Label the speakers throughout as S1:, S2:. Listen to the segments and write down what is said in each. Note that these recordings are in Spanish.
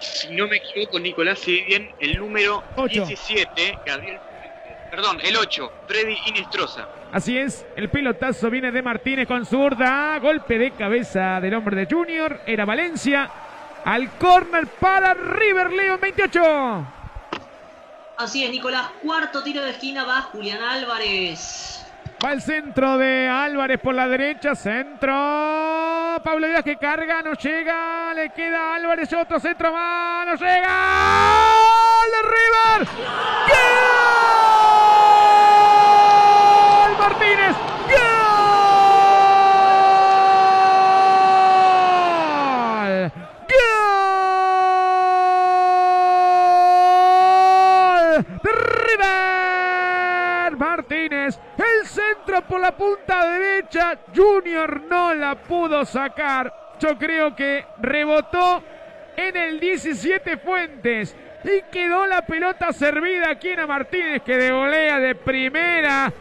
S1: si no me equivoco, Nicolás, si bien el número 17, Gabriel, perdón, el 8, Freddy Inestrosa.
S2: Así es, el pelotazo viene de Martínez con zurda, golpe de cabeza del hombre de Junior, era Valencia, al córner para River León 28.
S3: Así es, Nicolás, cuarto tiro de esquina va Julián Álvarez.
S2: Va el centro de Álvarez por la derecha. Centro. Pablo Díaz que carga. No llega. Le queda Álvarez. Otro centro más. No llega. ¡Gol de River! ¡Gol! Martínez. Por la punta derecha. Junior no la pudo sacar. Yo creo que rebotó en el 17 Fuentes. Y quedó la pelota servida aquí a Martínez que de volea de primera.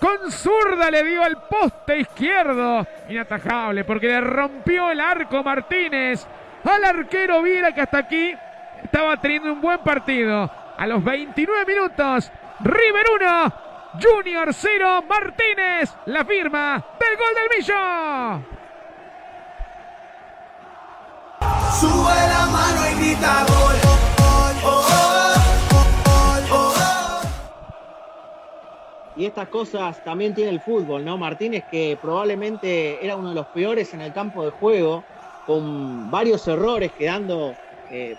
S2: Con zurda le dio al poste izquierdo. Inatajable porque le rompió el arco Martínez. Al arquero Viera que hasta aquí estaba teniendo un buen partido. A los 29 minutos, River 1, Junior 0, Martínez, la firma del gol del Millo.
S4: Sube la mano y grita gol.
S5: Y estas cosas también tiene el fútbol, ¿no? Martínez, que probablemente era uno de los peores en el campo de juego, con varios errores, quedando eh,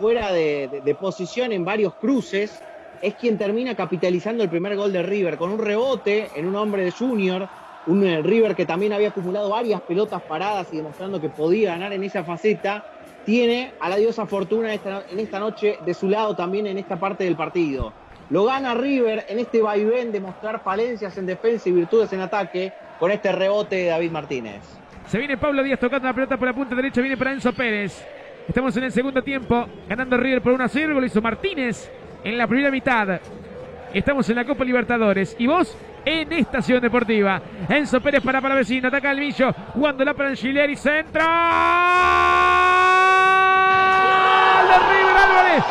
S5: fuera de posición en varios cruces es quien termina capitalizando el primer gol de River con un rebote en un hombre de Junior, un eh, River que también había acumulado varias pelotas paradas y demostrando que podía ganar en esa faceta, tiene a la diosa Fortuna en esta noche de su lado también en esta parte del partido. Lo gana River en este vaivén de mostrar falencias en defensa y virtudes en ataque con este rebote de David Martínez.
S2: Se viene Pablo Díaz tocando la pelota por la punta derecha, viene para Enzo Pérez. Estamos en el segundo tiempo, ganando River por 1 a 0, lo hizo Martínez en la primera mitad. Estamos en la Copa Libertadores y vos en Estación Deportiva. Enzo Pérez para Palavecino, ataca el Millo, jugándola para Angileri, centro. ¡De River Álvarez!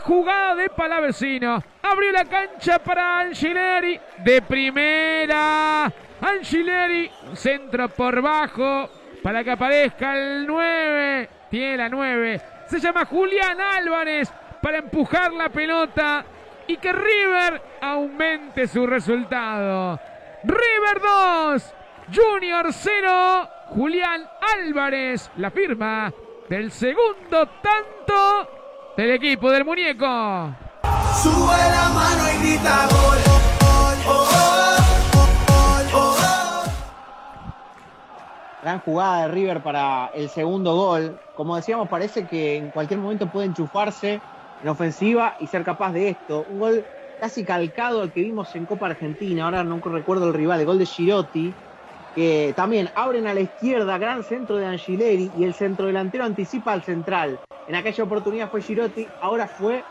S2: Jugada de Palavecino. Abrió la cancha para Angileri. De primera. Angileri. Centro por bajo. Para que aparezca el 9. Tiene la 9. Se llama Julián Álvarez. Para empujar la pelota. Y que River aumente su resultado. River 2. Junior 0. Julián Álvarez. La firma del segundo tanto del equipo del muñeco.
S4: Sube la mano y grita gol.
S5: Gran jugada de River para el segundo gol. Como decíamos, parece que en cualquier momento puede enchufarse en ofensiva y ser capaz de esto. Un gol casi calcado al que vimos en Copa Argentina. Ahora no recuerdo el rival, el gol de Girotti que también abren a la izquierda, gran centro de Angileri y el centro delantero anticipa al central. En aquella oportunidad fue Girotti, ahora fue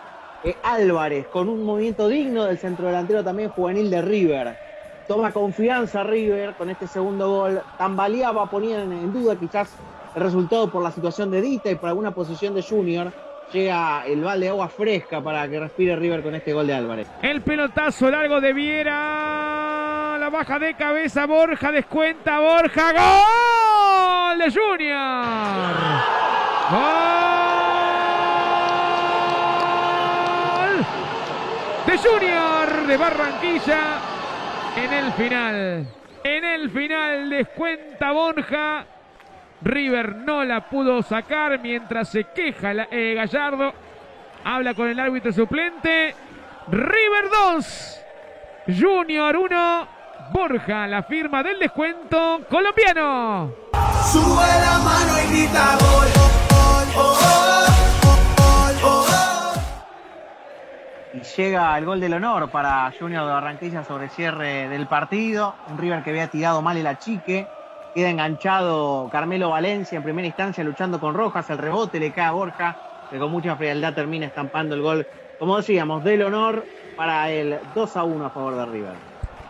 S5: eh, Álvarez, con un movimiento digno del centro delantero también juvenil de River. Toma confianza River con este segundo gol, tambaleaba, ponían en duda quizás el resultado por la situación de Dita y por alguna posición de Junior. Llega el balde de agua fresca para que respire River con este gol de Álvarez.
S2: El pelotazo largo de Viera la baja de cabeza Borja, descuenta Borja, gol de Junior. Gol Junior de Barranquilla en el final. En el final descuenta Borja. River no la pudo sacar mientras se queja eh, Gallardo. Habla con el árbitro suplente. River 2. Junior 1. Borja, la firma del descuento colombiano.
S4: Sube la mano y grita gol.
S5: Y llega el gol del honor para Junior de Barranquilla sobre cierre del partido. Un River que había tirado mal el achique. Queda enganchado Carmelo Valencia en primera instancia luchando con Rojas. El rebote le cae a Borja, que con mucha frialdad termina estampando el gol, como decíamos, del honor para el 2 a 1 a favor de River.